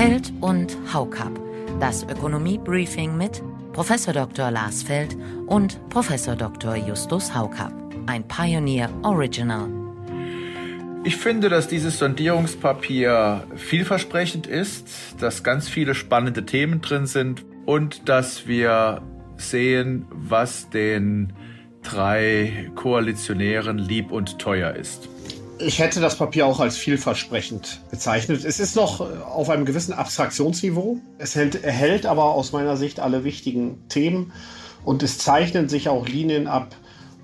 Feld und Haukap. Das Ökonomie-Briefing mit Prof. Dr. Lars Feld und Prof. Dr. Justus Haukap. Ein Pioneer Original. Ich finde, dass dieses Sondierungspapier vielversprechend ist, dass ganz viele spannende Themen drin sind und dass wir sehen, was den drei Koalitionären lieb und teuer ist. Ich hätte das Papier auch als vielversprechend bezeichnet. Es ist noch äh, auf einem gewissen Abstraktionsniveau. Es hält, erhält aber aus meiner Sicht alle wichtigen Themen und es zeichnen sich auch Linien ab,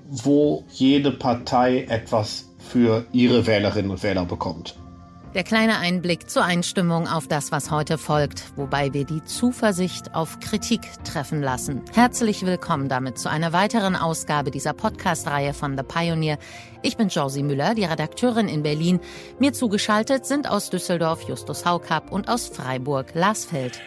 wo jede Partei etwas für ihre Wählerinnen und Wähler bekommt. Der kleine Einblick zur Einstimmung auf das, was heute folgt, wobei wir die Zuversicht auf Kritik treffen lassen. Herzlich willkommen damit zu einer weiteren Ausgabe dieser Podcast-Reihe von The Pioneer. Ich bin Josie Müller, die Redakteurin in Berlin. Mir zugeschaltet sind aus Düsseldorf Justus Haukapp und aus Freiburg Lars Feld.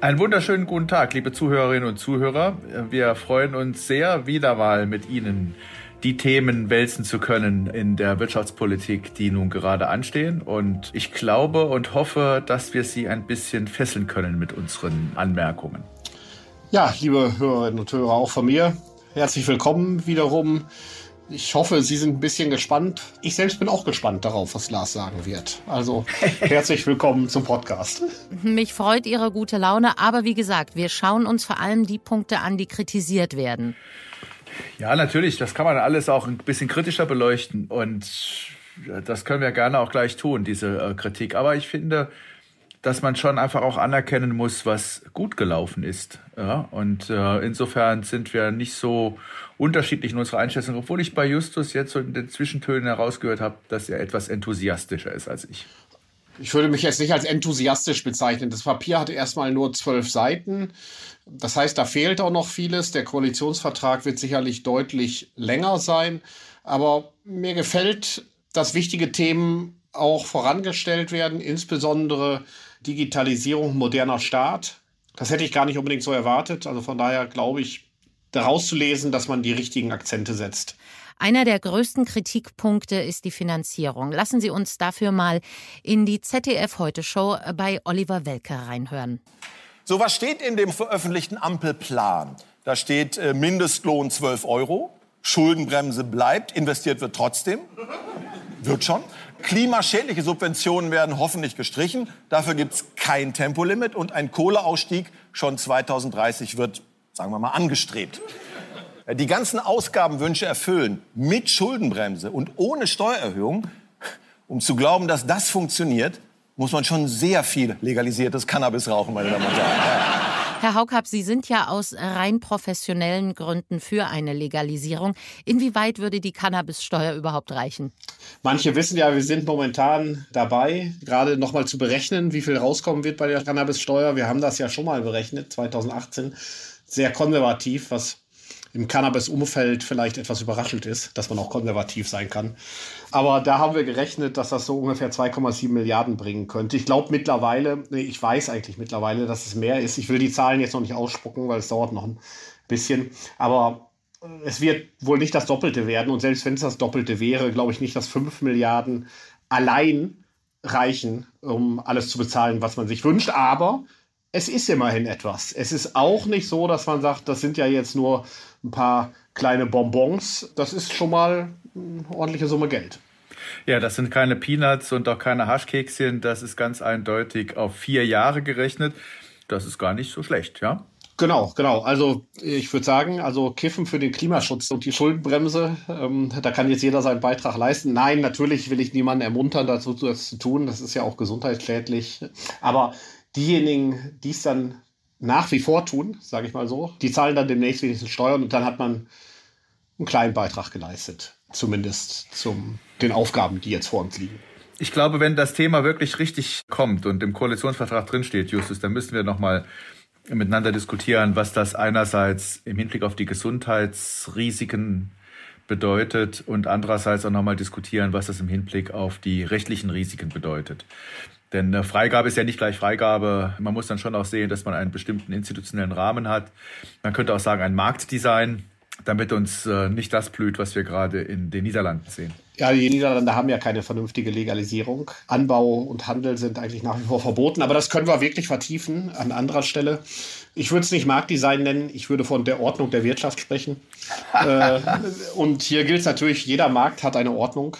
Einen wunderschönen guten Tag, liebe Zuhörerinnen und Zuhörer. Wir freuen uns sehr, wieder mal mit Ihnen die Themen wälzen zu können in der Wirtschaftspolitik, die nun gerade anstehen. Und ich glaube und hoffe, dass wir Sie ein bisschen fesseln können mit unseren Anmerkungen. Ja, liebe Hörerinnen und Hörer, auch von mir herzlich willkommen wiederum. Ich hoffe, Sie sind ein bisschen gespannt. Ich selbst bin auch gespannt darauf, was Lars sagen wird. Also herzlich willkommen zum Podcast. Mich freut Ihre gute Laune, aber wie gesagt, wir schauen uns vor allem die Punkte an, die kritisiert werden. Ja, natürlich. Das kann man alles auch ein bisschen kritischer beleuchten. Und das können wir gerne auch gleich tun, diese äh, Kritik. Aber ich finde, dass man schon einfach auch anerkennen muss, was gut gelaufen ist. Ja? Und äh, insofern sind wir nicht so unterschiedlich in unserer Einschätzung, obwohl ich bei Justus jetzt so in den Zwischentönen herausgehört habe, dass er etwas enthusiastischer ist als ich. Ich würde mich jetzt nicht als enthusiastisch bezeichnen. Das Papier hatte erstmal nur zwölf Seiten. Das heißt, da fehlt auch noch vieles. Der Koalitionsvertrag wird sicherlich deutlich länger sein. Aber mir gefällt, dass wichtige Themen auch vorangestellt werden, insbesondere Digitalisierung, moderner Staat. Das hätte ich gar nicht unbedingt so erwartet. Also von daher glaube ich, daraus zu lesen, dass man die richtigen Akzente setzt. Einer der größten Kritikpunkte ist die Finanzierung. Lassen Sie uns dafür mal in die ZDF Heute Show bei Oliver Welke reinhören. So was steht in dem veröffentlichten Ampelplan? Da steht äh, Mindestlohn 12 Euro, Schuldenbremse bleibt, investiert wird trotzdem. Wird schon. Klimaschädliche Subventionen werden hoffentlich gestrichen. Dafür gibt es kein Tempolimit und ein Kohleausstieg schon 2030 wird, sagen wir mal, angestrebt. Die ganzen Ausgabenwünsche erfüllen mit Schuldenbremse und ohne Steuererhöhung, um zu glauben, dass das funktioniert, muss man schon sehr viel legalisiertes Cannabis rauchen, meine Damen und Herren. Herr Haukap, Sie sind ja aus rein professionellen Gründen für eine Legalisierung. Inwieweit würde die Cannabissteuer überhaupt reichen? Manche wissen ja, wir sind momentan dabei, gerade nochmal zu berechnen, wie viel rauskommen wird bei der Cannabissteuer. Wir haben das ja schon mal berechnet, 2018. Sehr konservativ, was im Cannabis-Umfeld vielleicht etwas überraschend ist, dass man auch konservativ sein kann. Aber da haben wir gerechnet, dass das so ungefähr 2,7 Milliarden bringen könnte. Ich glaube mittlerweile, nee, ich weiß eigentlich mittlerweile, dass es mehr ist. Ich will die Zahlen jetzt noch nicht ausspucken, weil es dauert noch ein bisschen. Aber äh, es wird wohl nicht das Doppelte werden. Und selbst wenn es das Doppelte wäre, glaube ich nicht, dass 5 Milliarden allein reichen, um alles zu bezahlen, was man sich wünscht. Aber es ist immerhin etwas. Es ist auch nicht so, dass man sagt, das sind ja jetzt nur ein paar kleine Bonbons. Das ist schon mal eine ordentliche Summe Geld. Ja, das sind keine Peanuts und auch keine Haschkekschen. Das ist ganz eindeutig auf vier Jahre gerechnet. Das ist gar nicht so schlecht, ja? Genau, genau. Also ich würde sagen, also Kiffen für den Klimaschutz und die Schuldenbremse, ähm, da kann jetzt jeder seinen Beitrag leisten. Nein, natürlich will ich niemanden ermuntern, dazu das zu tun. Das ist ja auch gesundheitsschädlich. Aber diejenigen, die es dann nach wie vor tun, sage ich mal so, die zahlen dann demnächst wenigstens Steuern und dann hat man einen kleinen Beitrag geleistet, zumindest zum den Aufgaben, die jetzt vor uns liegen. Ich glaube, wenn das Thema wirklich richtig kommt und im Koalitionsvertrag drinsteht, Justus, dann müssen wir nochmal miteinander diskutieren, was das einerseits im Hinblick auf die Gesundheitsrisiken bedeutet und andererseits auch nochmal diskutieren, was das im Hinblick auf die rechtlichen Risiken bedeutet. Denn äh, Freigabe ist ja nicht gleich Freigabe. Man muss dann schon auch sehen, dass man einen bestimmten institutionellen Rahmen hat. Man könnte auch sagen, ein Marktdesign, damit uns äh, nicht das blüht, was wir gerade in den Niederlanden sehen. Ja, die Niederlande haben ja keine vernünftige Legalisierung. Anbau und Handel sind eigentlich nach wie vor verboten, aber das können wir wirklich vertiefen an anderer Stelle. Ich würde es nicht Marktdesign nennen, ich würde von der Ordnung der Wirtschaft sprechen. äh, und hier gilt es natürlich, jeder Markt hat eine Ordnung.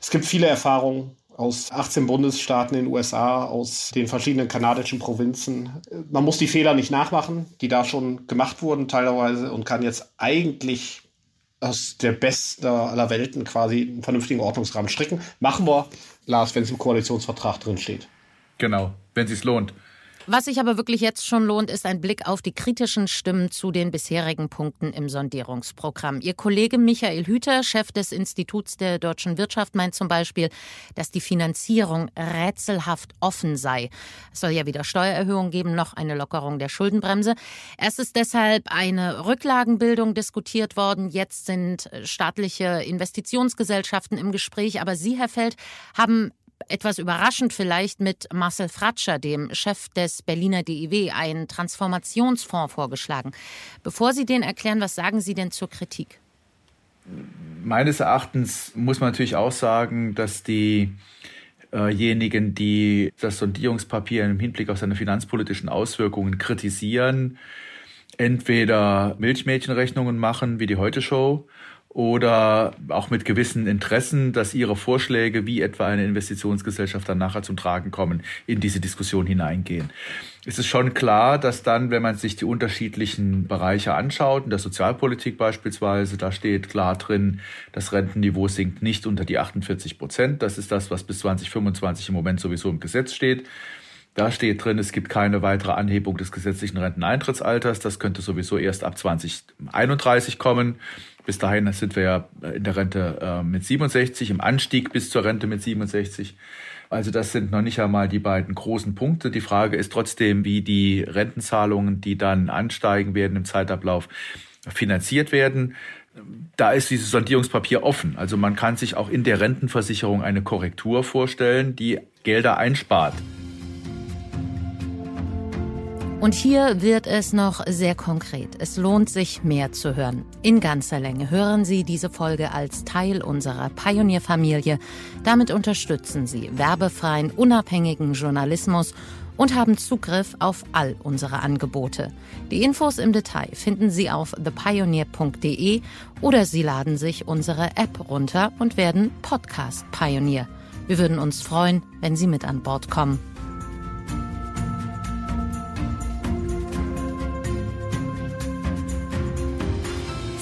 Es gibt viele Erfahrungen aus 18 Bundesstaaten in den USA, aus den verschiedenen kanadischen Provinzen. Man muss die Fehler nicht nachmachen, die da schon gemacht wurden teilweise und kann jetzt eigentlich aus der besten aller Welten quasi einen vernünftigen Ordnungsrahmen stricken. Machen wir, Lars, wenn es im Koalitionsvertrag drin steht. Genau, wenn es sich lohnt. Was sich aber wirklich jetzt schon lohnt, ist ein Blick auf die kritischen Stimmen zu den bisherigen Punkten im Sondierungsprogramm. Ihr Kollege Michael Hüter, Chef des Instituts der deutschen Wirtschaft, meint zum Beispiel, dass die Finanzierung rätselhaft offen sei. Es soll ja weder Steuererhöhungen geben noch eine Lockerung der Schuldenbremse. Erst ist deshalb eine Rücklagenbildung diskutiert worden. Jetzt sind staatliche Investitionsgesellschaften im Gespräch. Aber Sie, Herr Feld, haben etwas überraschend vielleicht mit Marcel Fratscher, dem Chef des Berliner DIW, einen Transformationsfonds vorgeschlagen. Bevor Sie den erklären, was sagen Sie denn zur Kritik? Meines Erachtens muss man natürlich auch sagen, dass diejenigen, die das Sondierungspapier im Hinblick auf seine finanzpolitischen Auswirkungen kritisieren, entweder Milchmädchenrechnungen machen wie die Heute-Show oder auch mit gewissen Interessen, dass ihre Vorschläge, wie etwa eine Investitionsgesellschaft dann nachher zum Tragen kommen, in diese Diskussion hineingehen. Es ist schon klar, dass dann, wenn man sich die unterschiedlichen Bereiche anschaut, in der Sozialpolitik beispielsweise, da steht klar drin, das Rentenniveau sinkt nicht unter die 48 Prozent. Das ist das, was bis 2025 im Moment sowieso im Gesetz steht. Da steht drin, es gibt keine weitere Anhebung des gesetzlichen Renteneintrittsalters. Das könnte sowieso erst ab 2031 kommen. Bis dahin sind wir ja in der Rente äh, mit 67, im Anstieg bis zur Rente mit 67. Also das sind noch nicht einmal die beiden großen Punkte. Die Frage ist trotzdem, wie die Rentenzahlungen, die dann ansteigen werden im Zeitablauf, finanziert werden. Da ist dieses Sondierungspapier offen. Also man kann sich auch in der Rentenversicherung eine Korrektur vorstellen, die Gelder einspart. Und hier wird es noch sehr konkret. Es lohnt sich, mehr zu hören. In ganzer Länge hören Sie diese Folge als Teil unserer Pionierfamilie. Damit unterstützen Sie werbefreien, unabhängigen Journalismus und haben Zugriff auf all unsere Angebote. Die Infos im Detail finden Sie auf thepioneer.de oder Sie laden sich unsere App runter und werden Podcast Pionier. Wir würden uns freuen, wenn Sie mit an Bord kommen.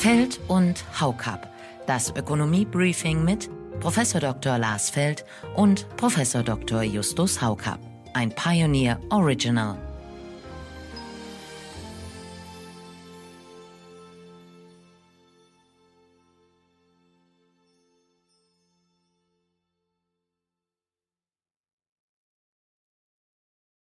Feld und Haukap. Das Ökonomie-Briefing mit Prof. Dr. Lars Feld und Prof. Dr. Justus Haukap. Ein Pioneer Original.